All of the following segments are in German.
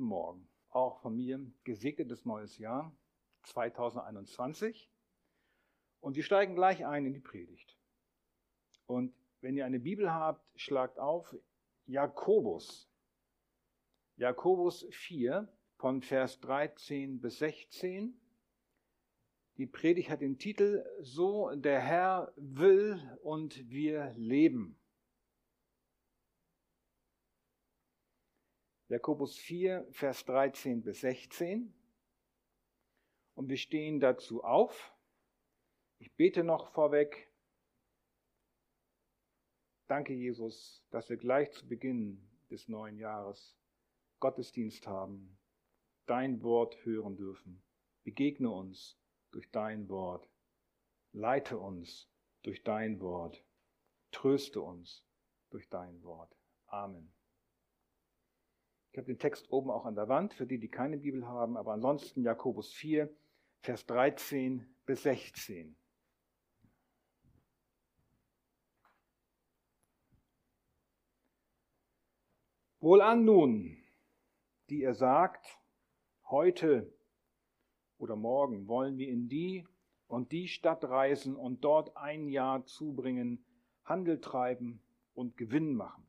guten Morgen. Auch von mir gesegnetes neues Jahr 2021. Und wir steigen gleich ein in die Predigt. Und wenn ihr eine Bibel habt, schlagt auf Jakobus. Jakobus 4 von Vers 13 bis 16. Die Predigt hat den Titel So der Herr will und wir leben. Jakobus 4, Vers 13 bis 16. Und wir stehen dazu auf. Ich bete noch vorweg. Danke, Jesus, dass wir gleich zu Beginn des neuen Jahres Gottesdienst haben, dein Wort hören dürfen. Begegne uns durch dein Wort. Leite uns durch dein Wort. Tröste uns durch dein Wort. Amen. Ich habe den Text oben auch an der Wand, für die, die keine Bibel haben, aber ansonsten Jakobus 4, Vers 13 bis 16. Wohlan nun, die ihr sagt, heute oder morgen wollen wir in die und die Stadt reisen und dort ein Jahr zubringen, Handel treiben und Gewinn machen.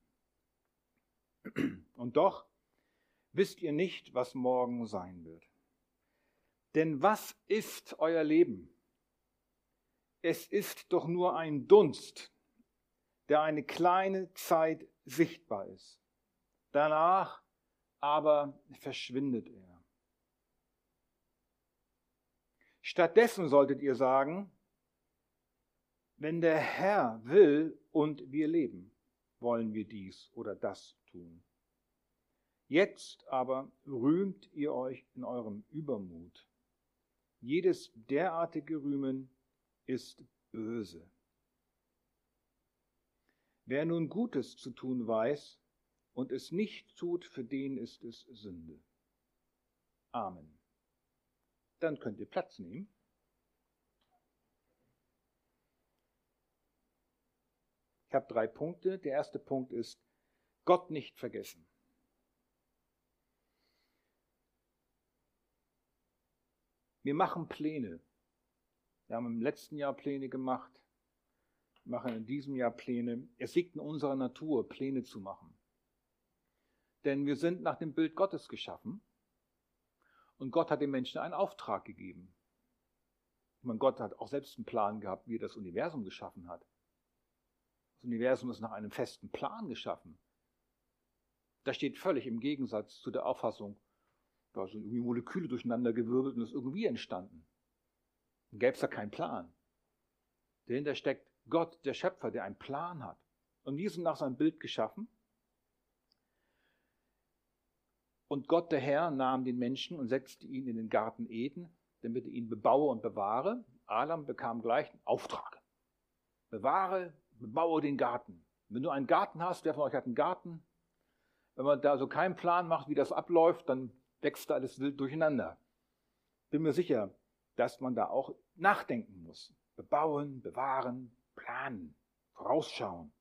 Und doch wisst ihr nicht, was morgen sein wird. Denn was ist euer Leben? Es ist doch nur ein Dunst, der eine kleine Zeit sichtbar ist. Danach aber verschwindet er. Stattdessen solltet ihr sagen, wenn der Herr will und wir leben, wollen wir dies oder das tun. Jetzt aber rühmt ihr euch in eurem Übermut. Jedes derartige Rühmen ist böse. Wer nun Gutes zu tun weiß und es nicht tut, für den ist es Sünde. Amen. Dann könnt ihr Platz nehmen. Ich habe drei Punkte. Der erste Punkt ist, Gott nicht vergessen. Wir machen Pläne. Wir haben im letzten Jahr Pläne gemacht, wir machen in diesem Jahr Pläne. Es liegt in unserer Natur, Pläne zu machen. Denn wir sind nach dem Bild Gottes geschaffen und Gott hat den Menschen einen Auftrag gegeben. Ich meine, Gott hat auch selbst einen Plan gehabt, wie er das Universum geschaffen hat. Das Universum ist nach einem festen Plan geschaffen. Das steht völlig im Gegensatz zu der Auffassung, da sind irgendwie Moleküle durcheinander gewirbelt und ist irgendwie entstanden. Dann gäbe es da keinen Plan. Dahinter steckt Gott, der Schöpfer, der einen Plan hat. Und wir sind nach seinem Bild geschaffen. Und Gott, der Herr, nahm den Menschen und setzte ihn in den Garten Eden, damit er ihn bebaue und bewahre. Adam bekam gleich einen Auftrag. Bewahre, bebaue den Garten. Wenn du einen Garten hast, wer von euch hat einen Garten? Wenn man da so keinen Plan macht, wie das abläuft, dann wächst da alles wild durcheinander. Bin mir sicher, dass man da auch nachdenken muss. Bebauen, bewahren, planen, vorausschauen.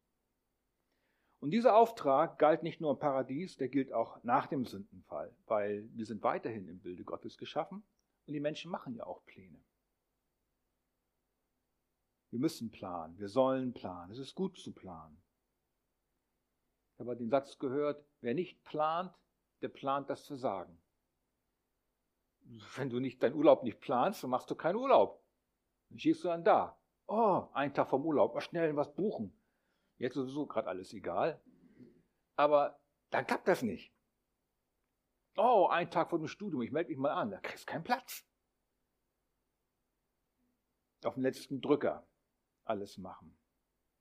Und dieser Auftrag galt nicht nur im Paradies, der gilt auch nach dem Sündenfall, weil wir sind weiterhin im Bilde Gottes geschaffen und die Menschen machen ja auch Pläne. Wir müssen planen, wir sollen planen, es ist gut zu planen. Ich habe den Satz gehört, wer nicht plant, der plant das Versagen wenn du nicht deinen Urlaub nicht planst, dann machst du keinen Urlaub. Dann stehst du dann da. Oh, ein Tag vom Urlaub, mal schnell was buchen. Jetzt ist sowieso gerade alles egal. Aber dann klappt das nicht. Oh, ein Tag vor dem Studium, ich melde mich mal an, da kriegst du keinen Platz. Auf den letzten Drücker alles machen.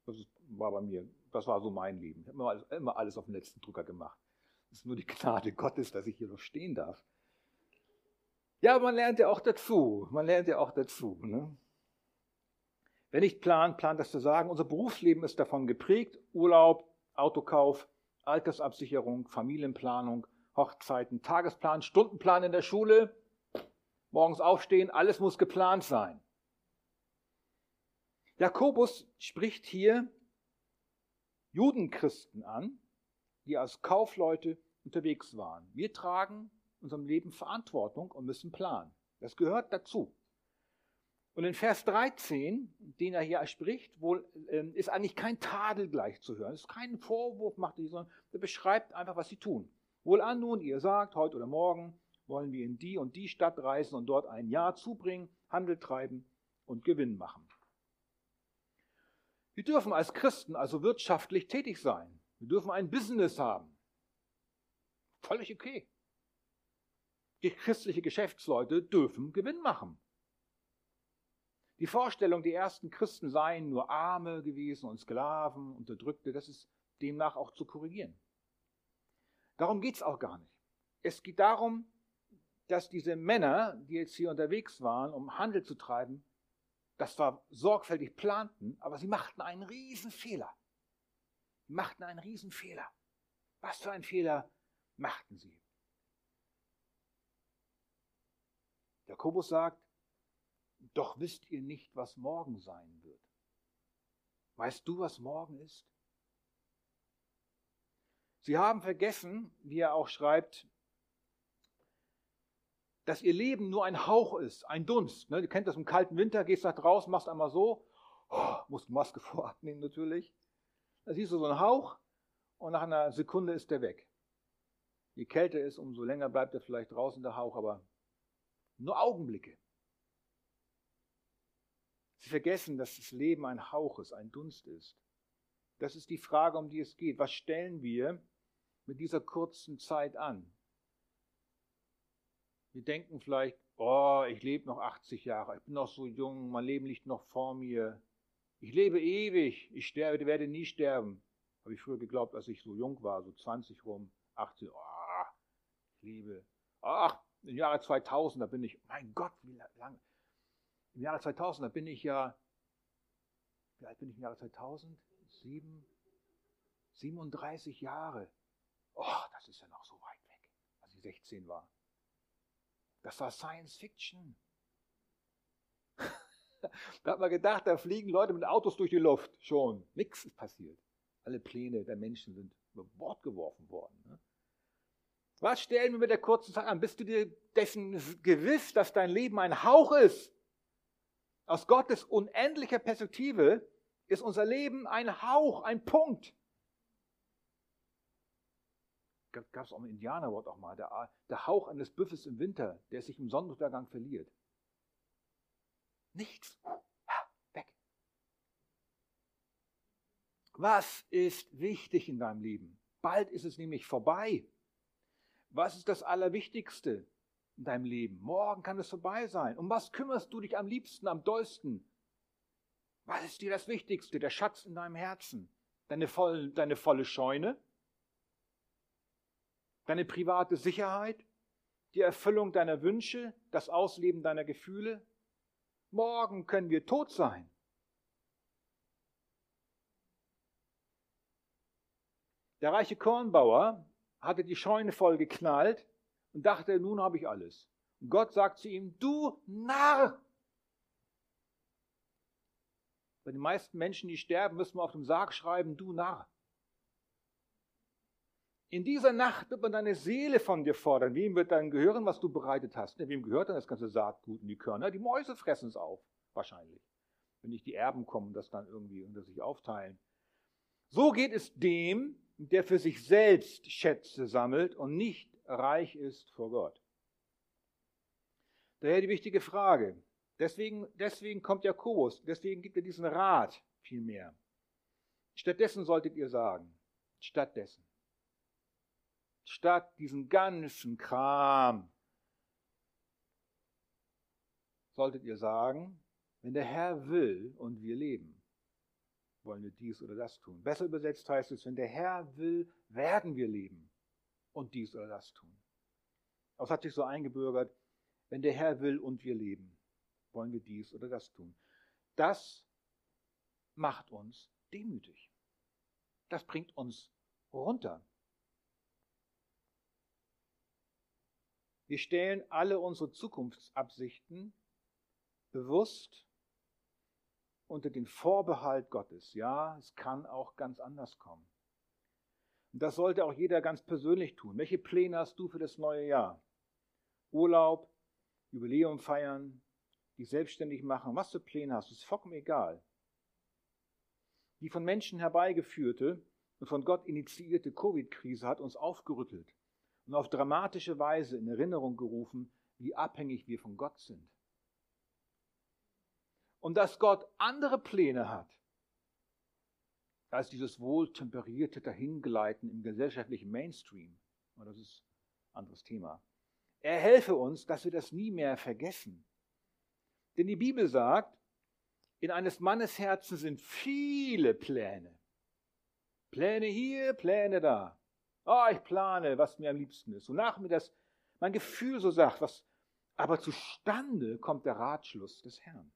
Das war bei mir, das war so mein Leben. Ich habe immer immer alles auf den letzten Drücker gemacht. Es ist nur die Gnade Gottes, dass ich hier noch stehen darf. Ja, man lernt ja auch dazu. Man lernt ja auch dazu. Ne? Wer nicht plant, plant das zu sagen. Unser Berufsleben ist davon geprägt. Urlaub, Autokauf, Altersabsicherung, Familienplanung, Hochzeiten, Tagesplan, Stundenplan in der Schule, morgens aufstehen, alles muss geplant sein. Jakobus spricht hier Judenchristen an, die als Kaufleute unterwegs waren. Wir tragen unserem Leben Verantwortung und müssen planen. Das gehört dazu. Und in Vers 13, den er hier spricht, wohl, ähm, ist eigentlich kein Tadel gleich zu hören. Es ist kein Vorwurf, macht er, sondern er beschreibt einfach, was sie tun. Wohlan nun, ihr sagt, heute oder morgen wollen wir in die und die Stadt reisen und dort ein Jahr zubringen, Handel treiben und Gewinn machen. Wir dürfen als Christen also wirtschaftlich tätig sein. Wir dürfen ein Business haben. Völlig okay. Die christliche Geschäftsleute dürfen Gewinn machen. Die Vorstellung, die ersten Christen seien nur Arme gewesen und Sklaven, Unterdrückte, das ist demnach auch zu korrigieren. Darum geht es auch gar nicht. Es geht darum, dass diese Männer, die jetzt hier unterwegs waren, um Handel zu treiben, das zwar sorgfältig planten, aber sie machten einen Riesenfehler. Sie machten einen Riesenfehler. Was für einen Fehler machten sie? Jakobus sagt, doch wisst ihr nicht, was morgen sein wird. Weißt du, was morgen ist? Sie haben vergessen, wie er auch schreibt, dass ihr Leben nur ein Hauch ist, ein Dunst. Ne? Du kennst das im kalten Winter, gehst nach draußen, machst einmal so, oh, musst Maske vorabnehmen natürlich. Da siehst du so einen Hauch und nach einer Sekunde ist der weg. Je kälter ist, umso länger bleibt er vielleicht draußen der Hauch, aber nur Augenblicke. Sie vergessen, dass das Leben ein Hauch ist, ein Dunst ist. Das ist die Frage, um die es geht. Was stellen wir mit dieser kurzen Zeit an? Wir denken vielleicht, oh, ich lebe noch 80 Jahre, ich bin noch so jung, mein Leben liegt noch vor mir. Ich lebe ewig, ich sterbe, werde nie sterben. Habe ich früher geglaubt, als ich so jung war, so 20 rum, 18, oh, ich lebe. Ach, im Jahre 2000, da bin ich, mein Gott, wie lange. Im Jahre 2000, da bin ich ja, wie alt bin ich im Jahre 2000? Sieben, 37 Jahre. Oh, das ist ja noch so weit weg, als ich 16 war. Das war Science Fiction. da hat man gedacht, da fliegen Leute mit Autos durch die Luft. Schon. Nichts ist passiert. Alle Pläne der Menschen sind über Bord geworfen worden. Ne? Was stellen wir mit der kurzen Zeit an? Bist du dir dessen gewiss, dass dein Leben ein Hauch ist? Aus Gottes unendlicher Perspektive ist unser Leben ein Hauch, ein Punkt. Gab es auch im Indianerwort auch mal, der, der Hauch eines Büffels im Winter, der sich im Sonnenuntergang verliert. Nichts. Weg. Was ist wichtig in deinem Leben? Bald ist es nämlich vorbei. Was ist das Allerwichtigste? in deinem Leben. Morgen kann es vorbei sein. Um was kümmerst du dich am liebsten, am dollsten? Was ist dir das Wichtigste? Der Schatz in deinem Herzen? Deine, voll, deine volle Scheune? Deine private Sicherheit? Die Erfüllung deiner Wünsche? Das Ausleben deiner Gefühle? Morgen können wir tot sein. Der reiche Kornbauer hatte die Scheune voll geknallt und dachte, nun habe ich alles. Und Gott sagt zu ihm, du Narr! Bei den meisten Menschen, die sterben, müssen wir auf dem Sarg schreiben, du Narr. In dieser Nacht wird man deine Seele von dir fordern. Wem wird dann gehören, was du bereitet hast? Wem gehört dann das ganze Saatgut und die Körner? Die Mäuse fressen es auf, wahrscheinlich. Wenn nicht die Erben kommen das dann irgendwie unter sich aufteilen. So geht es dem, der für sich selbst Schätze sammelt und nicht reich ist vor Gott. Daher die wichtige Frage. Deswegen, deswegen kommt Jakobus, deswegen gibt er diesen Rat vielmehr. Stattdessen solltet ihr sagen, stattdessen, statt diesen ganzen Kram, solltet ihr sagen, wenn der Herr will und wir leben, wollen wir dies oder das tun. Besser übersetzt heißt es, wenn der Herr will, werden wir leben und dies oder das tun. Aber es hat sich so eingebürgert, wenn der Herr will und wir leben, wollen wir dies oder das tun. Das macht uns demütig. Das bringt uns runter. Wir stellen alle unsere Zukunftsabsichten bewusst unter den Vorbehalt Gottes. Ja, es kann auch ganz anders kommen. Und das sollte auch jeder ganz persönlich tun. Welche Pläne hast du für das neue Jahr? Urlaub, Jubiläum feiern, dich selbstständig machen, was du Pläne hast, ist vollkommen egal. Die von Menschen herbeigeführte und von Gott initiierte Covid-Krise hat uns aufgerüttelt und auf dramatische Weise in Erinnerung gerufen, wie abhängig wir von Gott sind. Und dass Gott andere Pläne hat, als dieses wohltemperierte Dahingleiten im gesellschaftlichen Mainstream. Das ist ein anderes Thema. Er helfe uns, dass wir das nie mehr vergessen. Denn die Bibel sagt, in eines Mannes Herzen sind viele Pläne. Pläne hier, Pläne da. Oh, ich plane, was mir am liebsten ist. Wonach mir das mein Gefühl so sagt, was aber zustande kommt der Ratschluss des Herrn.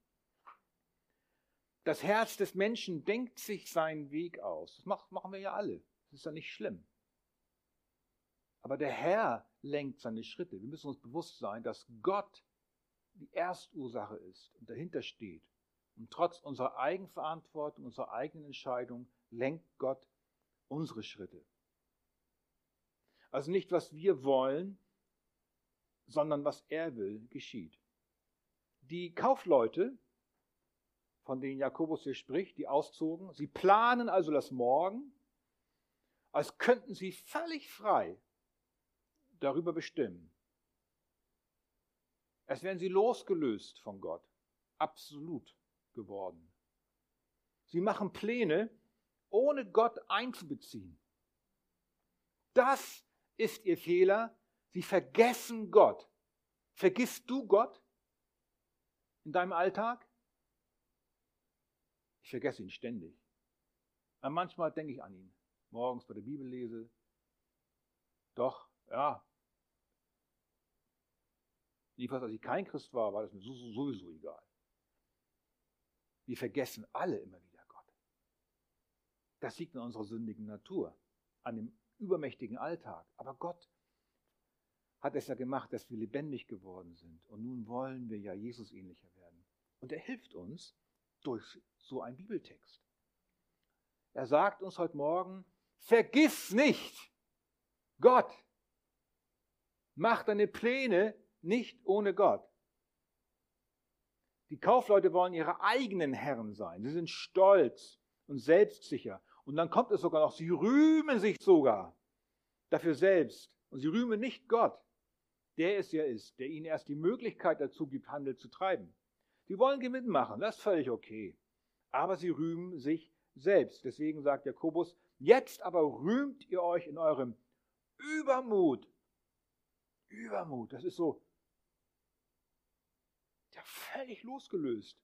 Das Herz des Menschen denkt sich seinen Weg aus. Das machen wir ja alle. Das ist ja nicht schlimm. Aber der Herr lenkt seine Schritte. Wir müssen uns bewusst sein, dass Gott die Erstursache ist und dahinter steht. Und trotz unserer Eigenverantwortung, unserer eigenen Entscheidung lenkt Gott unsere Schritte. Also nicht, was wir wollen, sondern was er will, geschieht. Die Kaufleute von denen Jakobus hier spricht, die auszogen. Sie planen also das Morgen, als könnten sie völlig frei darüber bestimmen. Es wären sie losgelöst von Gott, absolut geworden. Sie machen Pläne, ohne Gott einzubeziehen. Das ist ihr Fehler. Sie vergessen Gott. Vergisst du Gott in deinem Alltag? Ich vergesse ihn ständig. Aber manchmal denke ich an ihn. Morgens bei der Bibel lese. Doch, ja. Jedenfalls, als ich kein Christ war, war das mir sowieso egal. Wir vergessen alle immer wieder Gott. Das liegt an unserer sündigen Natur, an dem übermächtigen Alltag. Aber Gott hat es ja gemacht, dass wir lebendig geworden sind. Und nun wollen wir ja Jesus ähnlicher werden. Und er hilft uns durch so ein Bibeltext. Er sagt uns heute Morgen, vergiss nicht Gott. Mach deine Pläne nicht ohne Gott. Die Kaufleute wollen ihre eigenen Herren sein. Sie sind stolz und selbstsicher. Und dann kommt es sogar noch, sie rühmen sich sogar dafür selbst. Und sie rühmen nicht Gott, der es ja ist, der ihnen erst die Möglichkeit dazu gibt, Handel zu treiben. Sie wollen Gewinn machen, das ist völlig okay aber sie rühmen sich selbst. Deswegen sagt Jakobus, jetzt aber rühmt ihr euch in eurem Übermut. Übermut, das ist so ja völlig losgelöst.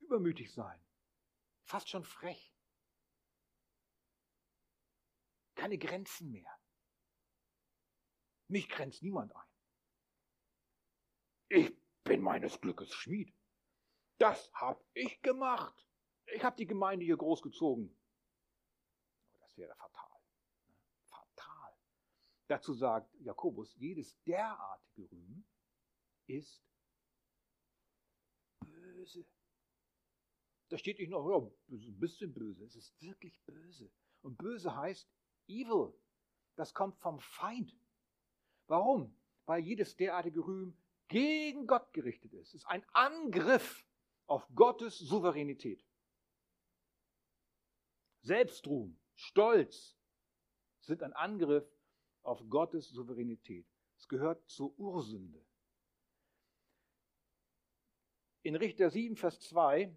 Übermütig sein, fast schon frech. Keine Grenzen mehr. Mich grenzt niemand ein. Ich bin meines Glückes Schmied. Das habe ich gemacht. Ich habe die Gemeinde hier großgezogen. Das wäre fatal. Ne? Fatal. Dazu sagt Jakobus, jedes derartige Rühmen ist böse. Da steht nicht noch, ja, ein bisschen böse. Es ist wirklich böse. Und böse heißt evil. Das kommt vom Feind. Warum? Weil jedes derartige Rühmen gegen Gott gerichtet ist. Es ist ein Angriff auf Gottes Souveränität. Selbstruhm, Stolz sind ein Angriff auf Gottes Souveränität. Es gehört zur Ursünde. In Richter 7, Vers 2,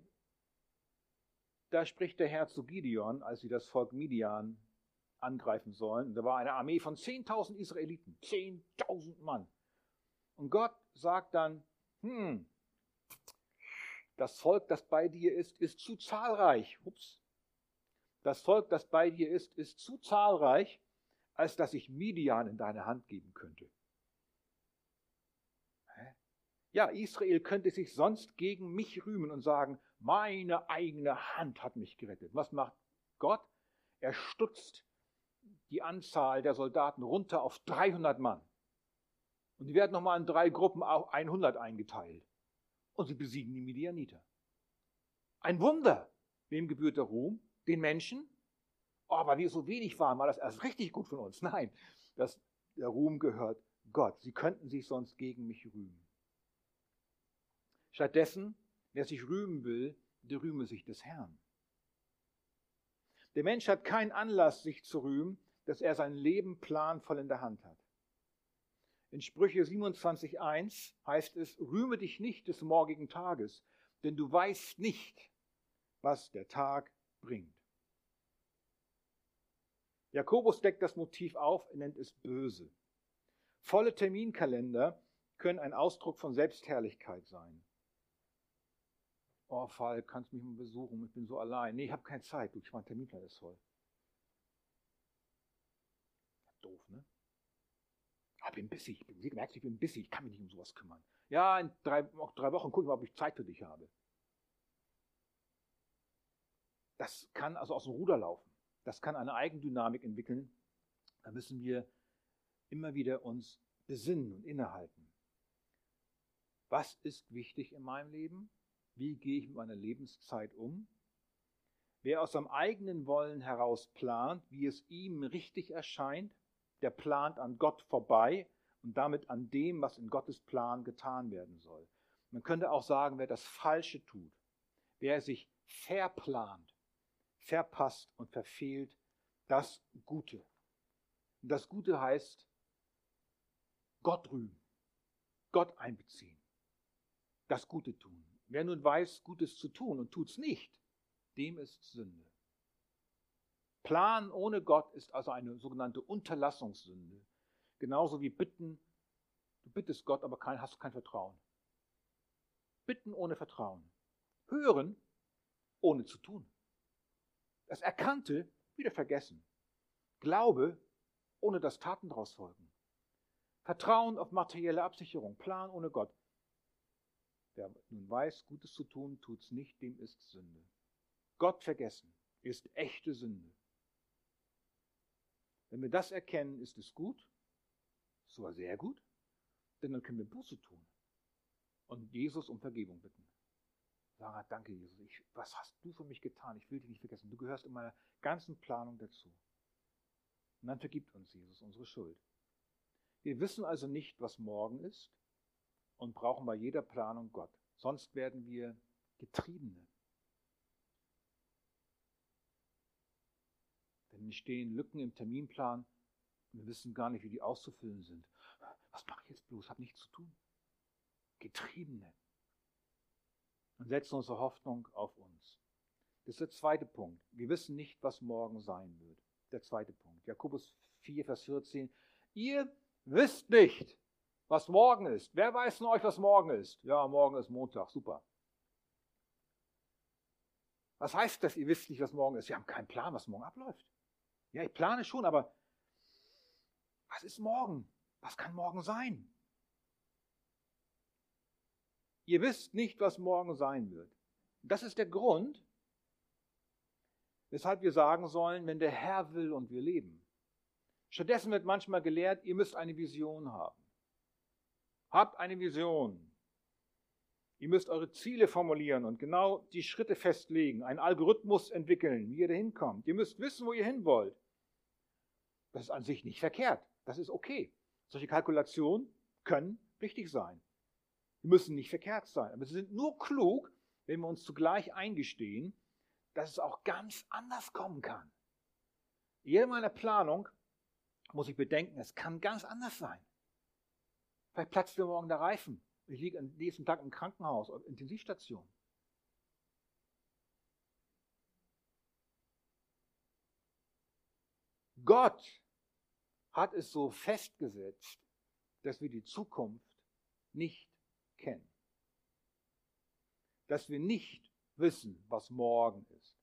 da spricht der Herr zu Gideon, als sie das Volk Midian angreifen sollen. Da war eine Armee von 10.000 Israeliten, 10.000 Mann. Und Gott sagt dann, hm, das Volk, das bei dir ist, ist zu zahlreich. Ups. Das Volk, das bei dir ist, ist zu zahlreich, als dass ich Midian in deine Hand geben könnte. Ja, Israel könnte sich sonst gegen mich rühmen und sagen, meine eigene Hand hat mich gerettet. Was macht Gott? Er stutzt die Anzahl der Soldaten runter auf 300 Mann. Und die werden nochmal in drei Gruppen auf 100 eingeteilt und sie besiegen die Midianiter. Ein Wunder. Wem gebührt der Ruhm? Den Menschen? Oh, weil wir so wenig waren, war das erst richtig gut von uns. Nein, das, der Ruhm gehört Gott. Sie könnten sich sonst gegen mich rühmen. Stattdessen, wer sich rühmen will, der rühme sich des Herrn. Der Mensch hat keinen Anlass, sich zu rühmen, dass er sein Leben planvoll in der Hand hat. In Sprüche 27.1 heißt es, rühme dich nicht des morgigen Tages, denn du weißt nicht, was der Tag bringt. Jakobus deckt das Motiv auf, er nennt es böse. Volle Terminkalender können ein Ausdruck von Selbstherrlichkeit sein. Oh, Fall, kannst mich mal besuchen, ich bin so allein. Nee, ich habe keine Zeit, du, ich mein Terminplan ist voll. Doof, ne? Ich bin bissig, ich merkst, ich bin bissig, ich kann mich nicht um sowas kümmern. Ja, in drei, drei Wochen gucken wir, ob ich Zeit für dich habe. Das kann also aus dem Ruder laufen. Das kann eine Eigendynamik entwickeln. Da müssen wir immer wieder uns besinnen und innehalten. Was ist wichtig in meinem Leben? Wie gehe ich mit meiner Lebenszeit um? Wer aus seinem eigenen Wollen heraus plant, wie es ihm richtig erscheint, der plant an Gott vorbei und damit an dem, was in Gottes Plan getan werden soll. Man könnte auch sagen, wer das Falsche tut, wer sich verplant, verpasst und verfehlt das Gute. Und das Gute heißt Gott rühmen, Gott einbeziehen, das Gute tun. Wer nun weiß, Gutes zu tun und tut es nicht, dem ist Sünde. Plan ohne Gott ist also eine sogenannte Unterlassungssünde. Genauso wie Bitten. Du bittest Gott, aber kein, hast kein Vertrauen. Bitten ohne Vertrauen. Hören ohne zu tun. Das Erkannte wieder vergessen. Glaube ohne dass Taten daraus folgen. Vertrauen auf materielle Absicherung. Plan ohne Gott. Wer nun weiß, Gutes zu tun, tut es nicht, dem ist Sünde. Gott vergessen ist echte Sünde. Wenn wir das erkennen, ist es gut, sogar sehr gut, denn dann können wir Buße tun und Jesus um Vergebung bitten. Sagen, ah, danke Jesus, ich, was hast du für mich getan? Ich will dich nicht vergessen. Du gehörst in meiner ganzen Planung dazu. Und dann vergibt uns Jesus unsere Schuld. Wir wissen also nicht, was morgen ist und brauchen bei jeder Planung Gott. Sonst werden wir Getriebene. Entstehen Lücken im Terminplan wir wissen gar nicht, wie die auszufüllen sind. Was mache ich jetzt bloß? Hat nichts zu tun. Getriebene. Und setzen unsere Hoffnung auf uns. Das ist der zweite Punkt. Wir wissen nicht, was morgen sein wird. Der zweite Punkt. Jakobus 4, Vers 14. Ihr wisst nicht, was morgen ist. Wer weiß von euch, was morgen ist? Ja, morgen ist Montag. Super. Was heißt das, ihr wisst nicht, was morgen ist? Wir haben keinen Plan, was morgen abläuft. Ja, ich plane schon, aber was ist morgen? Was kann morgen sein? Ihr wisst nicht, was morgen sein wird. Das ist der Grund, weshalb wir sagen sollen, wenn der Herr will und wir leben. Stattdessen wird manchmal gelehrt, ihr müsst eine Vision haben. Habt eine Vision. Ihr müsst eure Ziele formulieren und genau die Schritte festlegen, einen Algorithmus entwickeln, wie ihr dahin kommt. Ihr müsst wissen, wo ihr hin wollt. Das ist an sich nicht verkehrt. Das ist okay. Solche Kalkulationen können richtig sein. Die müssen nicht verkehrt sein. Aber sie sind nur klug, wenn wir uns zugleich eingestehen, dass es auch ganz anders kommen kann. Jede meiner Planung muss ich bedenken, es kann ganz anders sein. Vielleicht platzt mir morgen der Reifen. Ich liege am nächsten Tag im Krankenhaus, auf Intensivstation. Gott hat es so festgesetzt, dass wir die Zukunft nicht kennen. Dass wir nicht wissen, was morgen ist.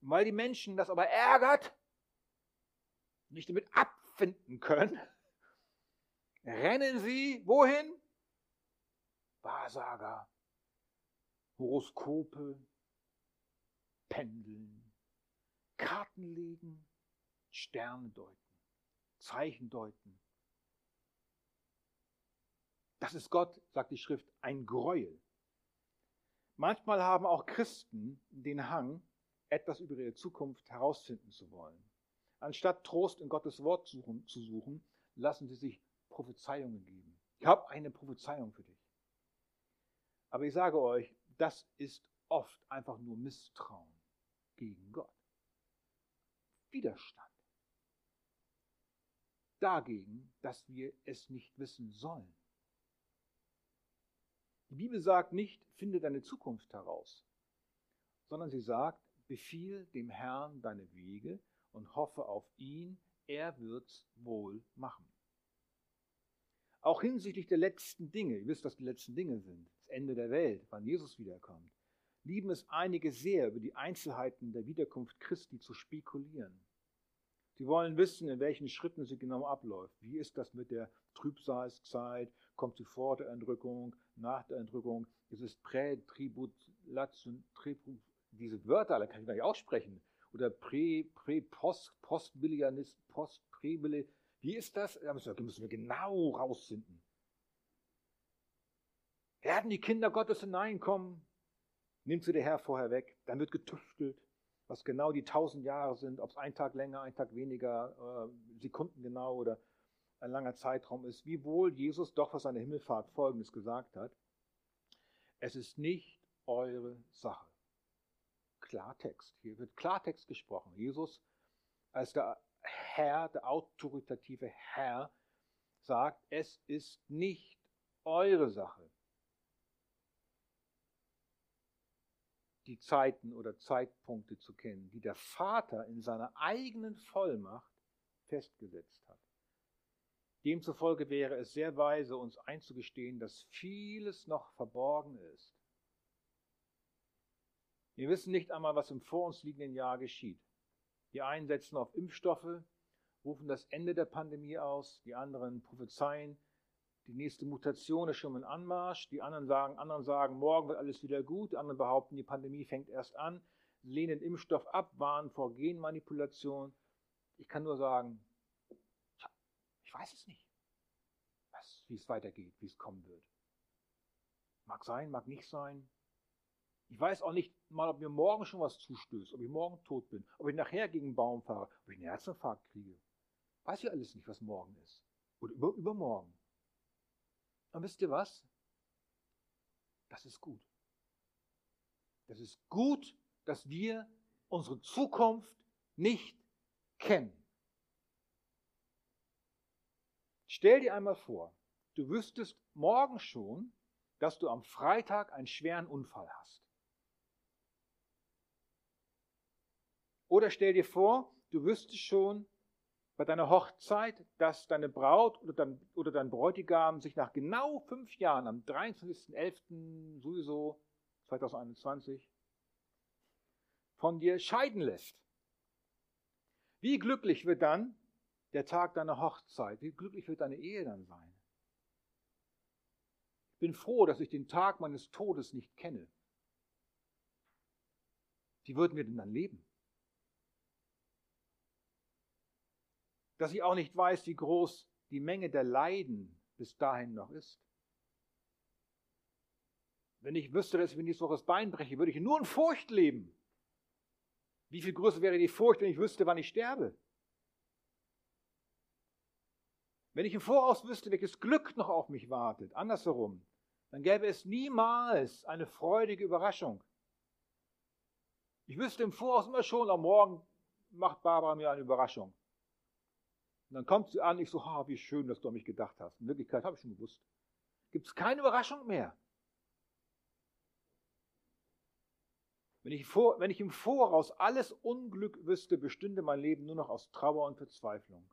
Und weil die Menschen das aber ärgert, nicht damit abfinden können, rennen sie wohin? Wahrsager, Horoskope, Pendeln, Karten legen, Sterne deuten, Zeichen deuten. Das ist Gott, sagt die Schrift, ein Gräuel. Manchmal haben auch Christen den Hang, etwas über ihre Zukunft herausfinden zu wollen. Anstatt Trost in Gottes Wort zu suchen, lassen sie sich Prophezeiungen geben. Ich habe eine Prophezeiung für dich. Aber ich sage euch, das ist oft einfach nur Misstrauen gegen Gott. Widerstand. Dagegen, dass wir es nicht wissen sollen. Die Bibel sagt nicht, finde deine Zukunft heraus, sondern sie sagt, befiehl dem Herrn deine Wege und hoffe auf ihn, er wird's wohl machen. Auch hinsichtlich der letzten Dinge, ihr wisst, was die letzten Dinge sind, Ende der Welt, wann Jesus wiederkommt, lieben es einige sehr, über die Einzelheiten der Wiederkunft Christi zu spekulieren. Sie wollen wissen, in welchen Schritten sie genau abläuft. Wie ist das mit der Trübsalzeit? Kommt sie vor der Entrückung, nach der Entrückung? Ist es Prätribulation, diese Wörter alle kann ich gar nicht aussprechen. Oder Prä, Prä, Post, Postbilianis, Post, Präbili. Wie ist das? Da müssen wir genau rausfinden. Werden die Kinder Gottes hineinkommen? Nimmt sie der Herr vorher weg. Dann wird getüftelt, was genau die tausend Jahre sind, ob es ein Tag länger, ein Tag weniger, äh, Sekunden genau oder ein langer Zeitraum ist. Wiewohl Jesus doch für seine Himmelfahrt Folgendes gesagt hat. Es ist nicht eure Sache. Klartext. Hier wird Klartext gesprochen. Jesus als der Herr, der autoritative Herr, sagt, es ist nicht eure Sache. Die Zeiten oder Zeitpunkte zu kennen, die der Vater in seiner eigenen Vollmacht festgesetzt hat. Demzufolge wäre es sehr weise, uns einzugestehen, dass vieles noch verborgen ist. Wir wissen nicht einmal, was im vor uns liegenden Jahr geschieht. Die einen setzen auf Impfstoffe, rufen das Ende der Pandemie aus, die anderen prophezeien, die nächste Mutation ist schon im Anmarsch. Die anderen sagen, anderen sagen, morgen wird alles wieder gut. Die anderen behaupten, die Pandemie fängt erst an, lehnen Impfstoff ab, warnen vor Genmanipulation. Ich kann nur sagen, ich weiß es nicht, was, wie es weitergeht, wie es kommen wird. Mag sein, mag nicht sein. Ich weiß auch nicht mal, ob mir morgen schon was zustößt, ob ich morgen tot bin, ob ich nachher gegen einen Baum fahre, ob ich einen Herzinfarkt kriege. Weiß ich alles nicht, was morgen ist. Oder über, übermorgen. Und wisst ihr was? Das ist gut. Das ist gut, dass wir unsere Zukunft nicht kennen. Stell dir einmal vor, du wüsstest morgen schon, dass du am Freitag einen schweren Unfall hast. Oder stell dir vor, du wüsstest schon, bei deiner Hochzeit, dass deine Braut oder dein, oder dein Bräutigam sich nach genau fünf Jahren, am 23.11. sowieso 2021, von dir scheiden lässt. Wie glücklich wird dann der Tag deiner Hochzeit? Wie glücklich wird deine Ehe dann sein? Ich bin froh, dass ich den Tag meines Todes nicht kenne. Wie würden wir denn dann leben? Dass ich auch nicht weiß, wie groß die Menge der Leiden bis dahin noch ist. Wenn ich wüsste, dass ich mir nächste Woche das Bein breche, würde ich nur in Furcht leben. Wie viel größer wäre die Furcht, wenn ich wüsste, wann ich sterbe? Wenn ich im Voraus wüsste, welches Glück noch auf mich wartet, andersherum, dann gäbe es niemals eine freudige Überraschung. Ich wüsste im Voraus immer schon, am Morgen macht Barbara mir eine Überraschung. Und dann kommt sie an, ich so, ha, wie schön, dass du an mich gedacht hast. In Wirklichkeit habe ich schon gewusst. Gibt es keine Überraschung mehr. Wenn ich, vor, wenn ich im Voraus alles Unglück wüsste, bestünde mein Leben nur noch aus Trauer und Verzweiflung.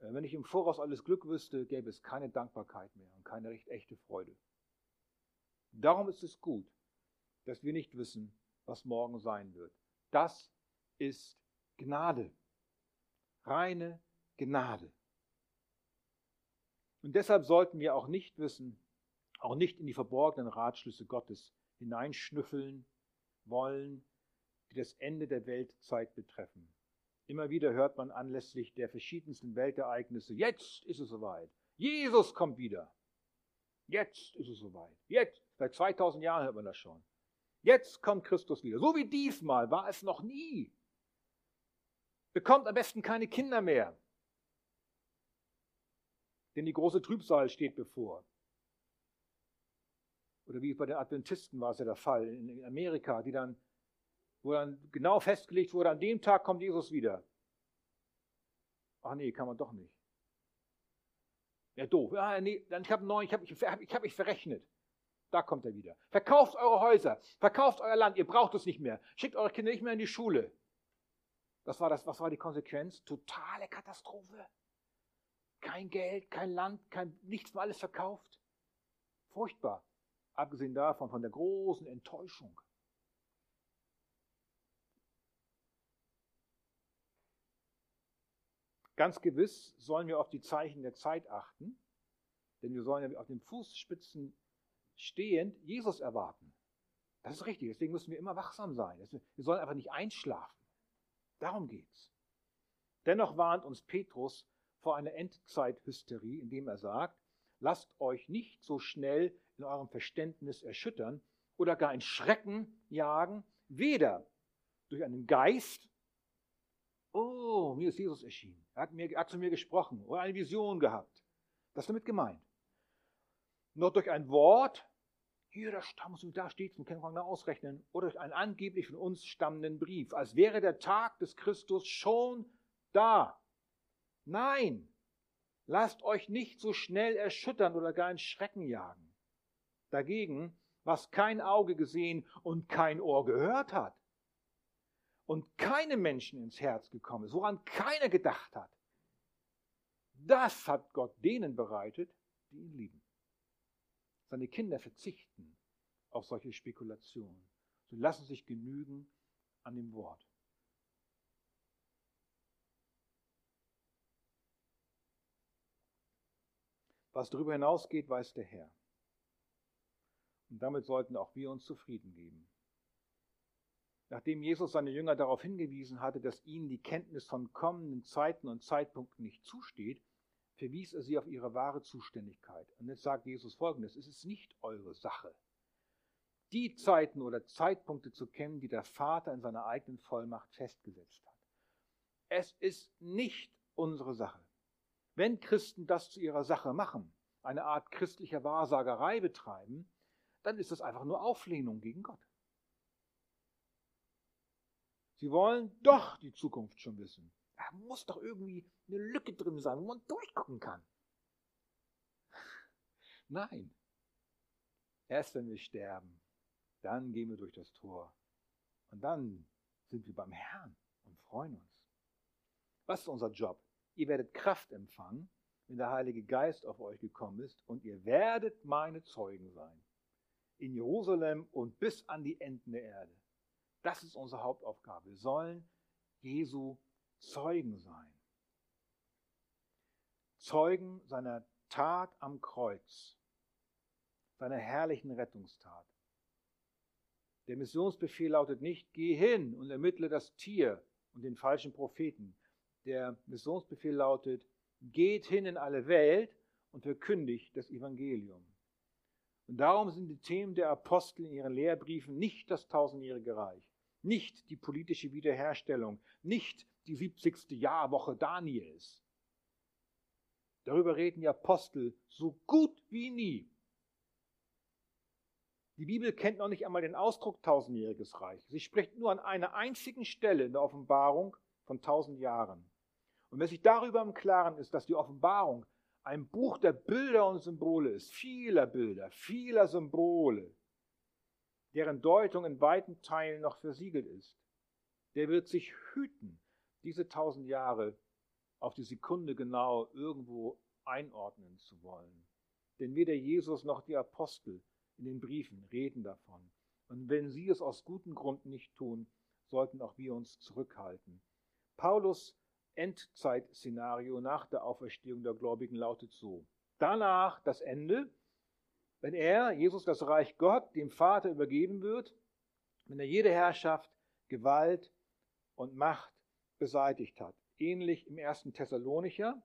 Äh, wenn ich im Voraus alles Glück wüsste, gäbe es keine Dankbarkeit mehr und keine recht echte Freude. Darum ist es gut, dass wir nicht wissen, was morgen sein wird. Das ist Gnade reine Gnade. Und deshalb sollten wir auch nicht wissen, auch nicht in die verborgenen Ratschlüsse Gottes hineinschnüffeln wollen, die das Ende der Weltzeit betreffen. Immer wieder hört man anlässlich der verschiedensten Weltereignisse, jetzt ist es soweit. Jesus kommt wieder. Jetzt ist es soweit. Jetzt, seit 2000 Jahren hört man das schon. Jetzt kommt Christus wieder. So wie diesmal war es noch nie. Bekommt am besten keine Kinder mehr. Denn die große Trübsal steht bevor. Oder wie bei den Adventisten war es ja der Fall in Amerika, die dann, wo dann genau festgelegt wurde, an dem Tag kommt Jesus wieder. Ach nee, kann man doch nicht. Ja, doof. Ah, nee, dann ich habe neun, ich habe ich hab, ich hab mich verrechnet. Da kommt er wieder. Verkauft eure Häuser, verkauft euer Land, ihr braucht es nicht mehr. Schickt eure Kinder nicht mehr in die Schule. Das war das, was war die Konsequenz? Totale Katastrophe. Kein Geld, kein Land, kein, nichts war alles verkauft. Furchtbar. Abgesehen davon, von der großen Enttäuschung. Ganz gewiss sollen wir auf die Zeichen der Zeit achten, denn wir sollen ja auf den Fußspitzen stehend Jesus erwarten. Das ist richtig, deswegen müssen wir immer wachsam sein. Wir sollen einfach nicht einschlafen. Darum geht's. Dennoch warnt uns Petrus vor einer Endzeithysterie, indem er sagt, lasst euch nicht so schnell in eurem Verständnis erschüttern oder gar in Schrecken jagen, weder durch einen Geist, oh, mir ist Jesus erschienen, er hat, mir, er hat zu mir gesprochen oder eine Vision gehabt. Das ist damit gemeint. Noch durch ein Wort, hier da stammt und da steht es, man kann man ausrechnen, oder durch einen angeblich von uns stammenden Brief, als wäre der Tag des Christus schon da. Nein, lasst euch nicht so schnell erschüttern oder gar in Schrecken jagen. Dagegen, was kein Auge gesehen und kein Ohr gehört hat, und keinem Menschen ins Herz gekommen ist, woran keiner gedacht hat, das hat Gott denen bereitet, die ihn lieben. Seine Kinder verzichten auf solche Spekulationen. Sie lassen sich genügen an dem Wort. Was darüber hinausgeht, weiß der Herr. Und damit sollten auch wir uns zufrieden geben. Nachdem Jesus seine Jünger darauf hingewiesen hatte, dass ihnen die Kenntnis von kommenden Zeiten und Zeitpunkten nicht zusteht, verwies er sie auf ihre wahre Zuständigkeit. Und jetzt sagt Jesus folgendes, es ist nicht eure Sache, die Zeiten oder Zeitpunkte zu kennen, die der Vater in seiner eigenen Vollmacht festgesetzt hat. Es ist nicht unsere Sache. Wenn Christen das zu ihrer Sache machen, eine Art christlicher Wahrsagerei betreiben, dann ist das einfach nur Auflehnung gegen Gott. Sie wollen doch die Zukunft schon wissen. Da muss doch irgendwie eine Lücke drin sein, wo man durchgucken kann. Nein. Erst wenn wir sterben, dann gehen wir durch das Tor. Und dann sind wir beim Herrn und freuen uns. Was ist unser Job? Ihr werdet Kraft empfangen, wenn der Heilige Geist auf euch gekommen ist, und ihr werdet meine Zeugen sein. In Jerusalem und bis an die Enden der Erde. Das ist unsere Hauptaufgabe. Wir sollen Jesu Zeugen sein. Zeugen seiner Tat am Kreuz, seiner herrlichen Rettungstat. Der Missionsbefehl lautet nicht, geh hin und ermittle das Tier und den falschen Propheten. Der Missionsbefehl lautet, geht hin in alle Welt und verkündigt das Evangelium. Und darum sind die Themen der Apostel in ihren Lehrbriefen nicht das tausendjährige Reich, nicht die politische Wiederherstellung, nicht die 70. Jahrwoche Daniels. Darüber reden die Apostel so gut wie nie. Die Bibel kennt noch nicht einmal den Ausdruck tausendjähriges Reich. Sie spricht nur an einer einzigen Stelle in der Offenbarung von tausend Jahren. Und wer sich darüber im Klaren ist, dass die Offenbarung ein Buch der Bilder und Symbole ist, vieler Bilder, vieler Symbole, deren Deutung in weiten Teilen noch versiegelt ist, der wird sich hüten, diese tausend Jahre auf die Sekunde genau irgendwo einordnen zu wollen. Denn weder Jesus noch die Apostel in den Briefen reden davon. Und wenn sie es aus gutem Grund nicht tun, sollten auch wir uns zurückhalten. Paulus Endzeitszenario nach der Auferstehung der Gläubigen lautet so. Danach das Ende, wenn er, Jesus, das Reich Gott dem Vater übergeben wird, wenn er jede Herrschaft, Gewalt und Macht beseitigt hat. Ähnlich im ersten Thessalonicher.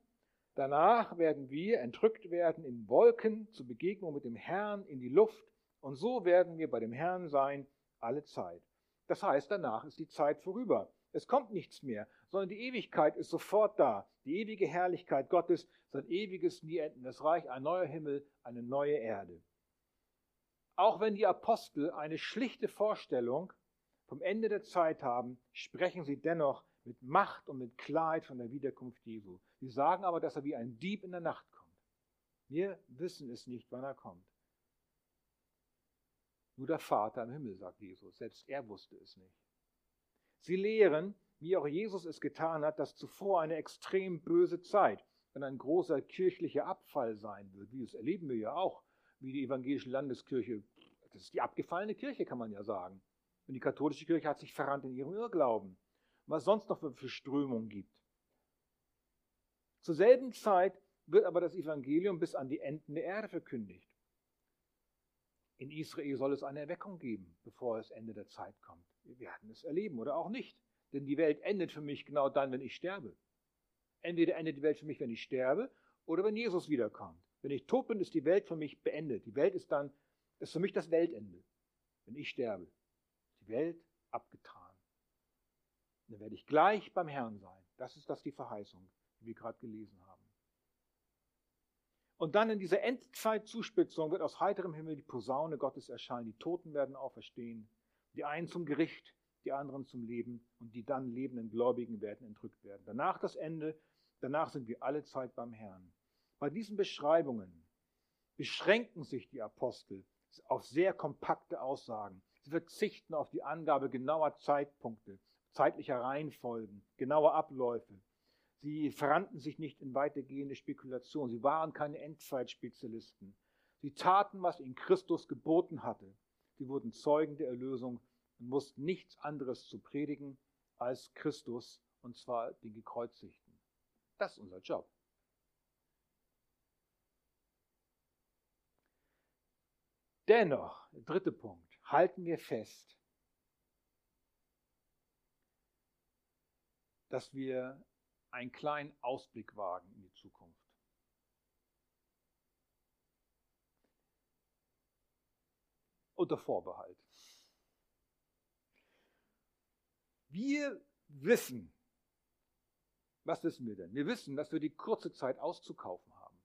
Danach werden wir entrückt werden in Wolken zur Begegnung mit dem Herrn in die Luft und so werden wir bei dem Herrn sein alle Zeit. Das heißt, danach ist die Zeit vorüber. Es kommt nichts mehr, sondern die Ewigkeit ist sofort da. Die ewige Herrlichkeit Gottes, sein ewiges, nie endendes Reich, ein neuer Himmel, eine neue Erde. Auch wenn die Apostel eine schlichte Vorstellung vom Ende der Zeit haben, sprechen sie dennoch mit Macht und mit Klarheit von der Wiederkunft Jesu. Sie sagen aber, dass er wie ein Dieb in der Nacht kommt. Wir wissen es nicht, wann er kommt. Nur der Vater im Himmel, sagt Jesus. Selbst er wusste es nicht. Sie lehren, wie auch Jesus es getan hat, dass zuvor eine extrem böse Zeit und ein großer kirchlicher Abfall sein wird. Wie das erleben wir ja auch, wie die evangelische Landeskirche. Das ist die abgefallene Kirche, kann man ja sagen. Und die katholische Kirche hat sich verrannt in ihrem Irrglauben. Was sonst noch für Strömungen gibt. Zur selben Zeit wird aber das Evangelium bis an die Enden der Erde verkündigt. In Israel soll es eine Erweckung geben, bevor das Ende der Zeit kommt. Wir werden es erleben oder auch nicht. Denn die Welt endet für mich genau dann, wenn ich sterbe. Entweder endet die Welt für mich, wenn ich sterbe, oder wenn Jesus wiederkommt. Wenn ich tot bin, ist die Welt für mich beendet. Die Welt ist dann, ist für mich das Weltende. Wenn ich sterbe, die Welt abgetan. Dann werde ich gleich beim Herrn sein. Das ist das die Verheißung, die wir gerade gelesen haben. Und dann in dieser Endzeit-Zuspitzung wird aus heiterem Himmel die Posaune Gottes erscheinen. Die Toten werden auferstehen. Die einen zum Gericht, die anderen zum Leben und die dann lebenden Gläubigen werden entrückt werden. Danach das Ende, danach sind wir alle Zeit beim Herrn. Bei diesen Beschreibungen beschränken sich die Apostel auf sehr kompakte Aussagen. Sie verzichten auf die Angabe genauer Zeitpunkte, zeitlicher Reihenfolgen, genauer Abläufe. Sie verrannten sich nicht in weitergehende Spekulationen. Sie waren keine Endzeitspezialisten. Sie taten, was ihnen Christus geboten hatte. Sie wurden Zeugen der Erlösung und mussten nichts anderes zu predigen als Christus, und zwar den Gekreuzigten. Das ist unser Job. Dennoch, dritter Punkt, halten wir fest, dass wir einen kleinen Ausblick wagen in die Zukunft. Unter Vorbehalt. Wir wissen, was wissen wir denn? Wir wissen, dass wir die kurze Zeit auszukaufen haben,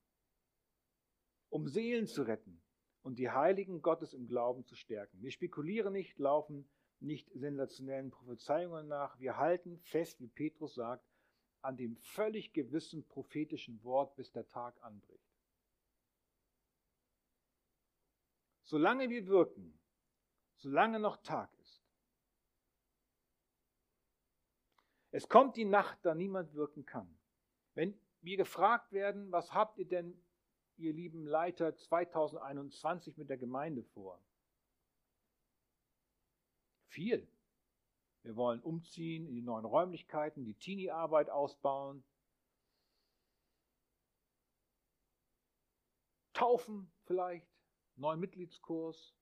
um Seelen zu retten und die Heiligen Gottes im Glauben zu stärken. Wir spekulieren nicht, laufen nicht sensationellen Prophezeiungen nach. Wir halten fest, wie Petrus sagt, an dem völlig gewissen prophetischen Wort, bis der Tag anbricht. Solange wir wirken, solange noch Tag ist, es kommt die Nacht, da niemand wirken kann. Wenn wir gefragt werden, was habt ihr denn, ihr lieben Leiter, 2021 mit der Gemeinde vor? Viel. Wir wollen umziehen in die neuen Räumlichkeiten, die Teenie-Arbeit ausbauen, Taufen vielleicht, neuen Mitgliedskurs,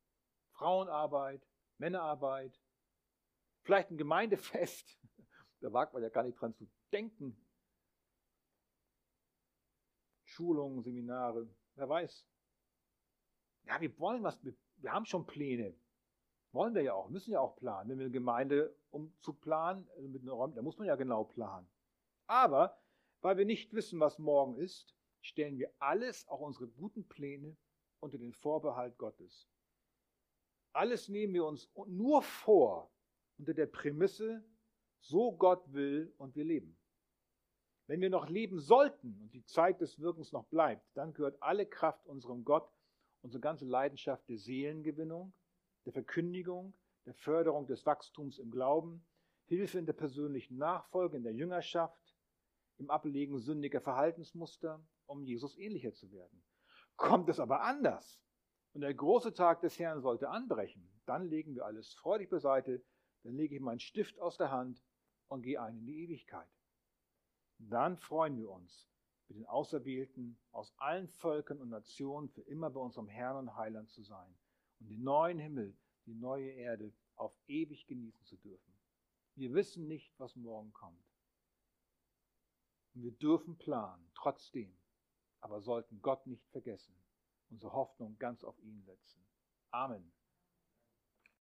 Frauenarbeit, Männerarbeit, vielleicht ein Gemeindefest. Da wagt man ja gar nicht dran zu denken. Schulungen, Seminare, wer weiß. Ja, wir wollen was, wir, haben schon Pläne. Wollen wir ja auch, müssen ja auch planen. Wenn wir eine Gemeinde um zu planen, also mit einer da muss man ja genau planen. Aber weil wir nicht wissen, was morgen ist, stellen wir alles, auch unsere guten Pläne, unter den Vorbehalt Gottes. Alles nehmen wir uns nur vor unter der Prämisse, so Gott will und wir leben. Wenn wir noch leben sollten und die Zeit des Wirkens noch bleibt, dann gehört alle Kraft unserem Gott, unsere ganze Leidenschaft der Seelengewinnung, der Verkündigung, der Förderung des Wachstums im Glauben, Hilfe in der persönlichen Nachfolge, in der Jüngerschaft, im Ablegen sündiger Verhaltensmuster, um Jesus ähnlicher zu werden. Kommt es aber anders und der große Tag des Herrn sollte anbrechen, dann legen wir alles freudig beiseite, dann lege ich meinen Stift aus der Hand und gehe ein in die Ewigkeit. Dann freuen wir uns mit den Auserwählten aus allen Völkern und Nationen für immer bei unserem Herrn und Heiland zu sein und den neuen Himmel, die neue Erde auf ewig genießen zu dürfen. Wir wissen nicht, was morgen kommt. Und wir dürfen planen, trotzdem, aber sollten Gott nicht vergessen, unsere Hoffnung ganz auf ihn setzen. Amen.